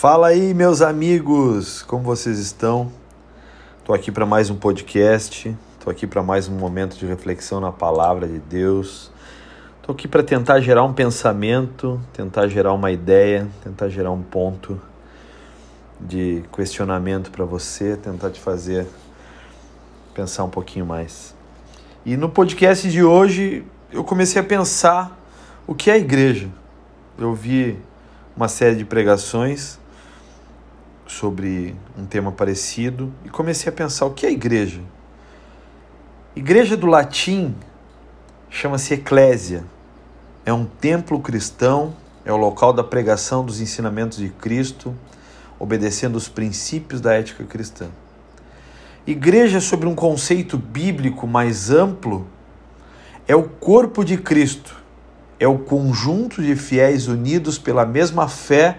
Fala aí, meus amigos, como vocês estão? Estou aqui para mais um podcast, estou aqui para mais um momento de reflexão na palavra de Deus. Estou aqui para tentar gerar um pensamento, tentar gerar uma ideia, tentar gerar um ponto de questionamento para você, tentar te fazer pensar um pouquinho mais. E no podcast de hoje eu comecei a pensar o que é a igreja. Eu vi uma série de pregações sobre um tema parecido e comecei a pensar o que é igreja. Igreja do latim chama-se eclésia. É um templo cristão, é o local da pregação dos ensinamentos de Cristo, obedecendo os princípios da ética cristã. Igreja, sobre um conceito bíblico mais amplo, é o corpo de Cristo, é o conjunto de fiéis unidos pela mesma fé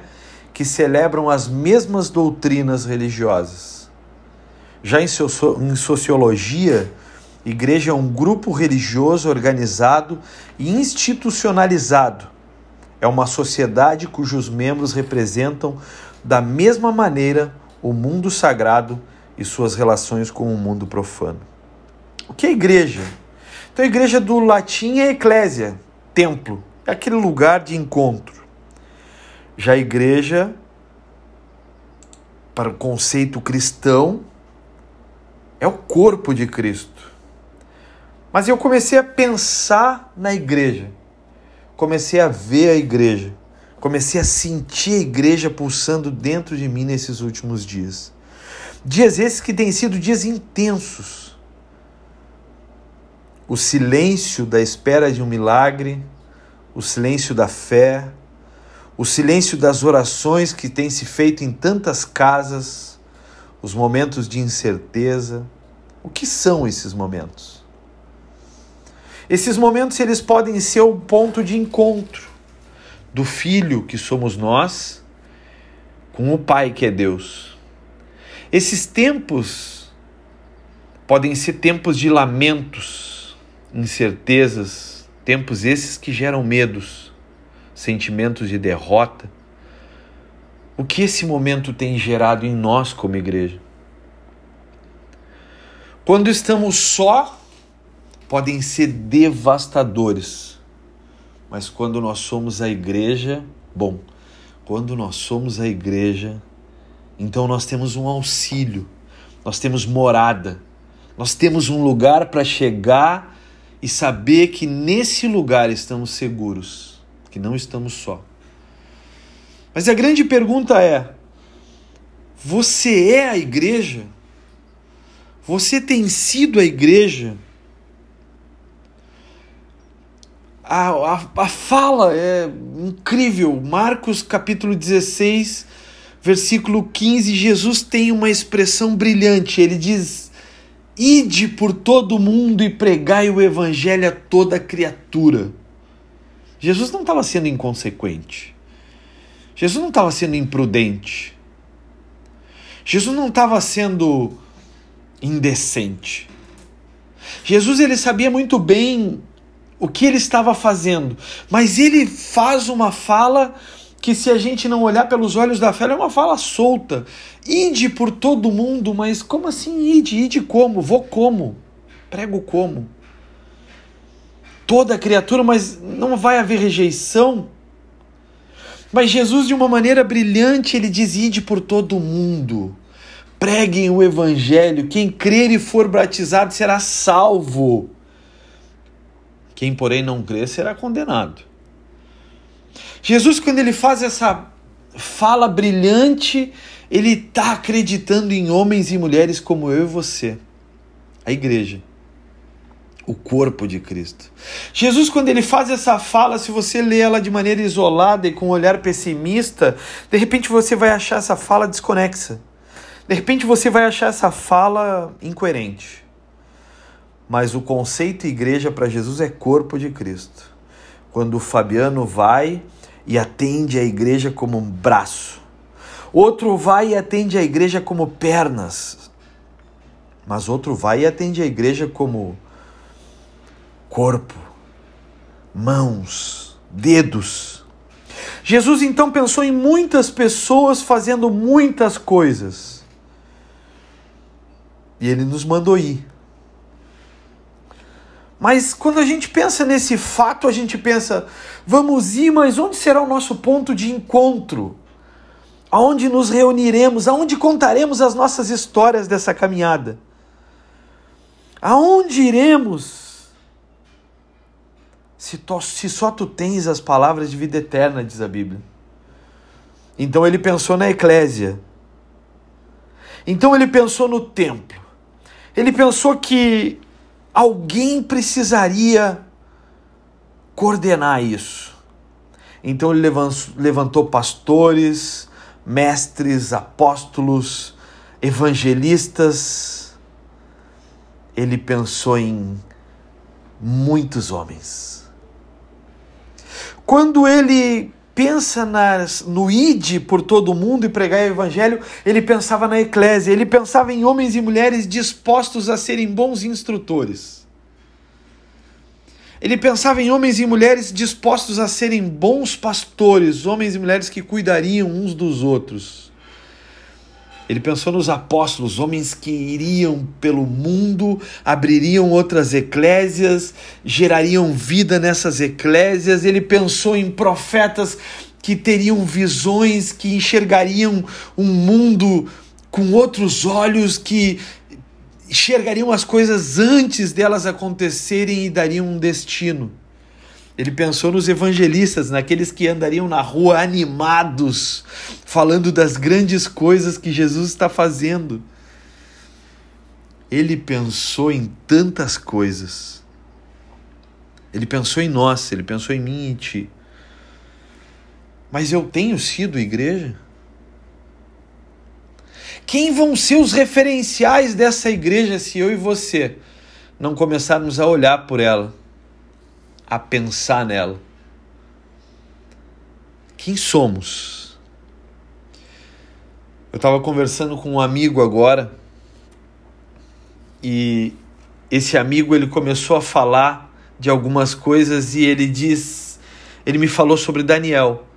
que celebram as mesmas doutrinas religiosas. Já em, sociologia, igreja é um grupo religioso organizado e institucionalizado. É uma sociedade cujos membros representam da mesma maneira o mundo sagrado e suas relações com o mundo profano. O que é igreja? Então, a igreja do latim é eclésia, templo, é aquele lugar de encontro. Já a igreja, para o conceito cristão, é o corpo de Cristo. Mas eu comecei a pensar na igreja, comecei a ver a igreja, comecei a sentir a igreja pulsando dentro de mim nesses últimos dias. Dias esses que têm sido dias intensos. O silêncio da espera de um milagre, o silêncio da fé, o silêncio das orações que tem se feito em tantas casas, os momentos de incerteza. O que são esses momentos? Esses momentos eles podem ser o ponto de encontro do filho que somos nós com o pai que é Deus. Esses tempos podem ser tempos de lamentos, incertezas, tempos esses que geram medos sentimentos de derrota. O que esse momento tem gerado em nós como igreja? Quando estamos só, podem ser devastadores. Mas quando nós somos a igreja, bom, quando nós somos a igreja, então nós temos um auxílio, nós temos morada, nós temos um lugar para chegar e saber que nesse lugar estamos seguros que não estamos só. Mas a grande pergunta é: você é a igreja? Você tem sido a igreja? A, a, a fala é incrível. Marcos capítulo 16, versículo 15, Jesus tem uma expressão brilhante. Ele diz: Ide por todo mundo e pregai o evangelho a toda criatura. Jesus não estava sendo inconsequente. Jesus não estava sendo imprudente. Jesus não estava sendo indecente. Jesus ele sabia muito bem o que ele estava fazendo, mas ele faz uma fala que se a gente não olhar pelos olhos da fé, é uma fala solta. Ide por todo mundo, mas como assim ide? Ide como? Vou como? Prego como? Toda criatura, mas não vai haver rejeição. Mas Jesus, de uma maneira brilhante, ele diz: Ide por todo o mundo, preguem o evangelho. Quem crer e for batizado será salvo. Quem, porém, não crer será condenado. Jesus, quando ele faz essa fala brilhante, ele está acreditando em homens e mulheres como eu e você, a igreja o corpo de Cristo. Jesus, quando ele faz essa fala, se você lê ela de maneira isolada e com um olhar pessimista, de repente você vai achar essa fala desconexa. De repente você vai achar essa fala incoerente. Mas o conceito igreja para Jesus é corpo de Cristo. Quando o Fabiano vai e atende a igreja como um braço, outro vai e atende a igreja como pernas, mas outro vai e atende a igreja como corpo, mãos, dedos. Jesus então pensou em muitas pessoas fazendo muitas coisas. E ele nos mandou ir. Mas quando a gente pensa nesse fato, a gente pensa, vamos ir, mas onde será o nosso ponto de encontro? Aonde nos reuniremos? Aonde contaremos as nossas histórias dessa caminhada? Aonde iremos? Se, se só tu tens as palavras de vida eterna, diz a Bíblia. Então ele pensou na eclésia. Então ele pensou no templo. Ele pensou que alguém precisaria coordenar isso. Então ele levantou pastores, mestres, apóstolos, evangelistas. Ele pensou em muitos homens. Quando ele pensa nas, no id por todo o mundo e pregar o evangelho, ele pensava na eclésia, ele pensava em homens e mulheres dispostos a serem bons instrutores. Ele pensava em homens e mulheres dispostos a serem bons pastores, homens e mulheres que cuidariam uns dos outros. Ele pensou nos apóstolos, homens que iriam pelo mundo, abririam outras eclésias, gerariam vida nessas eclésias. Ele pensou em profetas que teriam visões, que enxergariam um mundo com outros olhos, que enxergariam as coisas antes delas acontecerem e dariam um destino. Ele pensou nos evangelistas, naqueles que andariam na rua animados, falando das grandes coisas que Jesus está fazendo. Ele pensou em tantas coisas. Ele pensou em nós, ele pensou em mim e em ti. Mas eu tenho sido igreja? Quem vão ser os referenciais dessa igreja se eu e você não começarmos a olhar por ela? A pensar nela. Quem somos? Eu estava conversando com um amigo agora e esse amigo ele começou a falar de algumas coisas e ele diz, ele me falou sobre Daniel.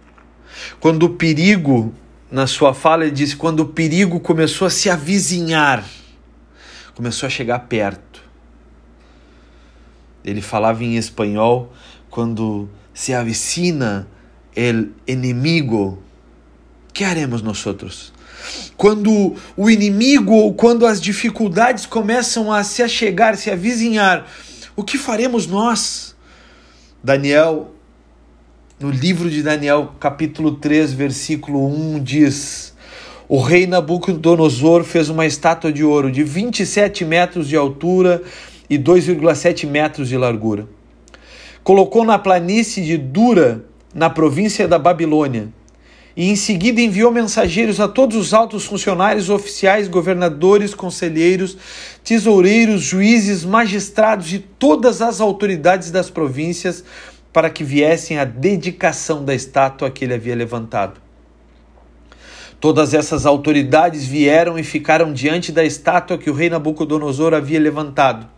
Quando o perigo, na sua fala, ele disse: quando o perigo começou a se avizinhar, começou a chegar perto ele falava em espanhol quando se avicina el inimigo, que haremos nós? Quando o inimigo ou quando as dificuldades começam a se achegar, se avizinhar, o que faremos nós? Daniel, no livro de Daniel, capítulo 3, versículo 1, diz: O rei Nabucodonosor fez uma estátua de ouro de 27 metros de altura e 2,7 metros de largura. Colocou na planície de Dura, na província da Babilônia, e em seguida enviou mensageiros a todos os altos funcionários, oficiais, governadores, conselheiros, tesoureiros, juízes, magistrados e todas as autoridades das províncias para que viessem à dedicação da estátua que ele havia levantado. Todas essas autoridades vieram e ficaram diante da estátua que o rei Nabucodonosor havia levantado.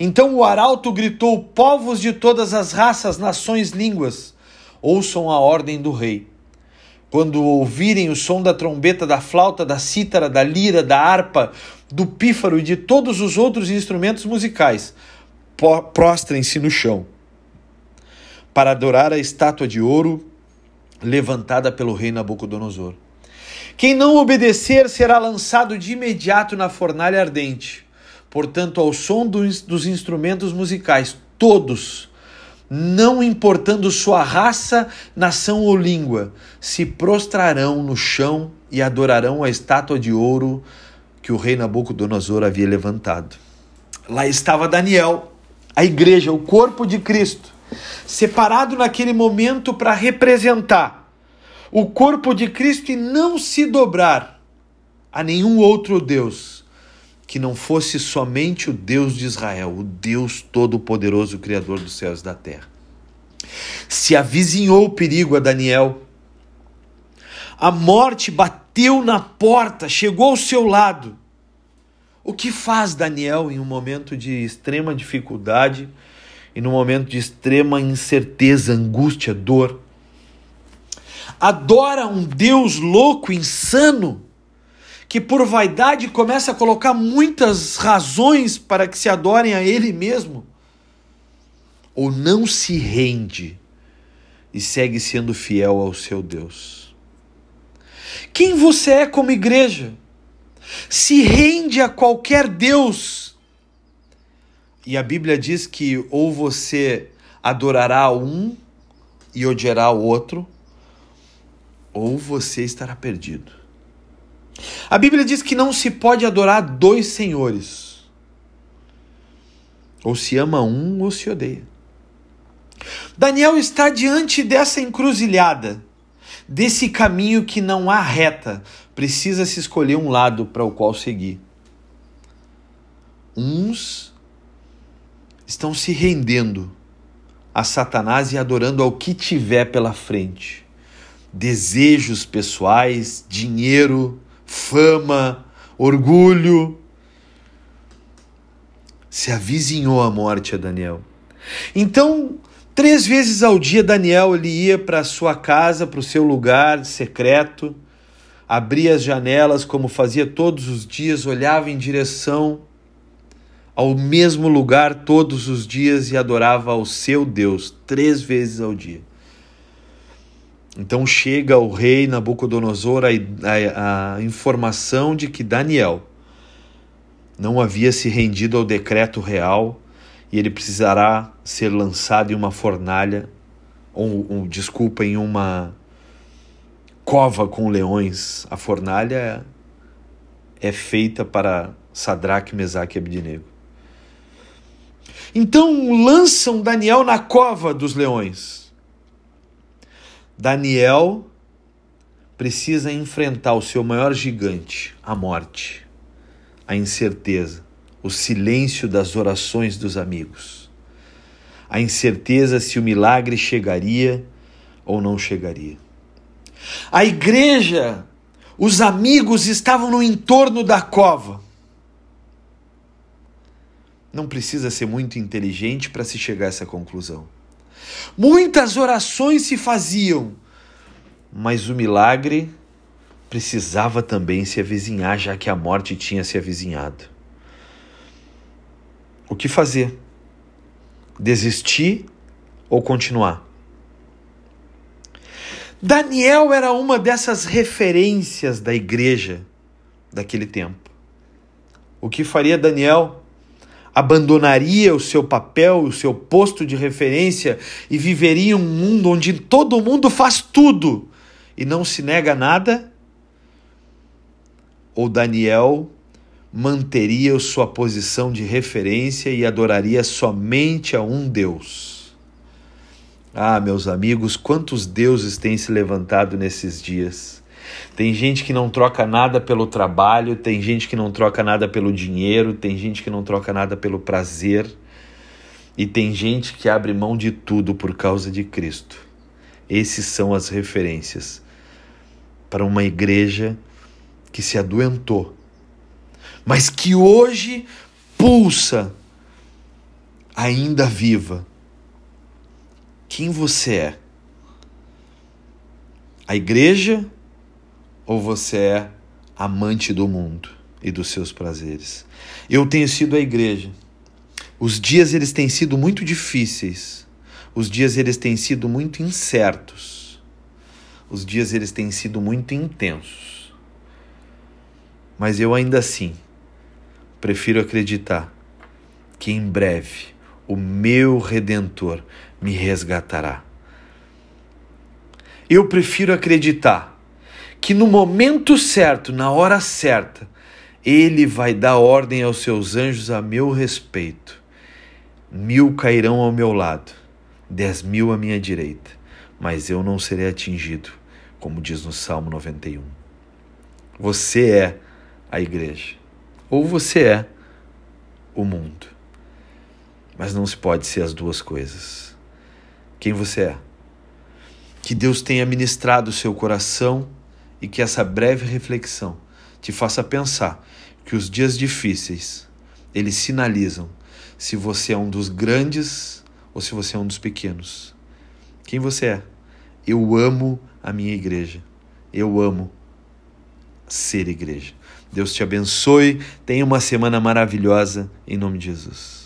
Então o arauto gritou: Povos de todas as raças, nações, línguas, ouçam a ordem do rei. Quando ouvirem o som da trombeta, da flauta, da cítara, da lira, da harpa, do pífaro e de todos os outros instrumentos musicais, prostrem-se no chão para adorar a estátua de ouro levantada pelo rei Nabucodonosor. Quem não obedecer será lançado de imediato na fornalha ardente. Portanto, ao som dos, dos instrumentos musicais, todos, não importando sua raça, nação ou língua, se prostrarão no chão e adorarão a estátua de ouro que o rei Nabucodonosor havia levantado. Lá estava Daniel, a igreja, o corpo de Cristo, separado naquele momento para representar o corpo de Cristo e não se dobrar a nenhum outro Deus que não fosse somente o Deus de Israel, o Deus Todo-Poderoso, Criador dos céus e da terra. Se avizinhou o perigo a Daniel. A morte bateu na porta, chegou ao seu lado. O que faz Daniel em um momento de extrema dificuldade e num momento de extrema incerteza, angústia, dor? adora um Deus louco, insano, que por vaidade começa a colocar muitas razões para que se adorem a Ele mesmo, ou não se rende e segue sendo fiel ao seu Deus. Quem você é como igreja? Se rende a qualquer Deus. E a Bíblia diz que ou você adorará um e odiará o outro, ou você estará perdido. A Bíblia diz que não se pode adorar dois senhores. Ou se ama um ou se odeia. Daniel está diante dessa encruzilhada, desse caminho que não há reta, precisa se escolher um lado para o qual seguir. Uns estão se rendendo a Satanás e adorando ao que tiver pela frente. Desejos pessoais, dinheiro, fama, orgulho. Se avizinhou a morte a Daniel. Então, três vezes ao dia, Daniel ele ia para sua casa, para o seu lugar secreto, abria as janelas como fazia todos os dias, olhava em direção ao mesmo lugar todos os dias e adorava ao seu Deus três vezes ao dia. Então chega ao rei Nabucodonosor a, a, a informação de que Daniel não havia se rendido ao decreto real e ele precisará ser lançado em uma fornalha, ou, ou desculpa, em uma cova com leões. A fornalha é feita para Sadraque, Mesaque e Abednego. Então lançam Daniel na cova dos leões. Daniel precisa enfrentar o seu maior gigante, a morte, a incerteza, o silêncio das orações dos amigos, a incerteza se o milagre chegaria ou não chegaria. A igreja, os amigos estavam no entorno da cova não precisa ser muito inteligente para se chegar a essa conclusão. Muitas orações se faziam, mas o milagre precisava também se avizinhar, já que a morte tinha se avizinhado. O que fazer? Desistir ou continuar? Daniel era uma dessas referências da igreja daquele tempo. O que faria Daniel? Abandonaria o seu papel, o seu posto de referência e viveria um mundo onde todo mundo faz tudo e não se nega nada? Ou Daniel manteria sua posição de referência e adoraria somente a um Deus? Ah, meus amigos, quantos deuses têm se levantado nesses dias? Tem gente que não troca nada pelo trabalho, tem gente que não troca nada pelo dinheiro, tem gente que não troca nada pelo prazer, e tem gente que abre mão de tudo por causa de Cristo. Esses são as referências para uma igreja que se adoentou, mas que hoje pulsa ainda viva. Quem você é? A igreja ou você é amante do mundo e dos seus prazeres? Eu tenho sido a igreja. Os dias eles têm sido muito difíceis. Os dias eles têm sido muito incertos. Os dias eles têm sido muito intensos. Mas eu ainda assim prefiro acreditar que em breve o meu redentor me resgatará. Eu prefiro acreditar que no momento certo, na hora certa, ele vai dar ordem aos seus anjos a meu respeito. Mil cairão ao meu lado, dez mil à minha direita, mas eu não serei atingido, como diz no Salmo 91. Você é a igreja, ou você é o mundo. Mas não se pode ser as duas coisas. Quem você é? Que Deus tenha ministrado o seu coração e que essa breve reflexão te faça pensar que os dias difíceis eles sinalizam se você é um dos grandes ou se você é um dos pequenos. Quem você é? Eu amo a minha igreja. Eu amo ser igreja. Deus te abençoe. Tenha uma semana maravilhosa em nome de Jesus.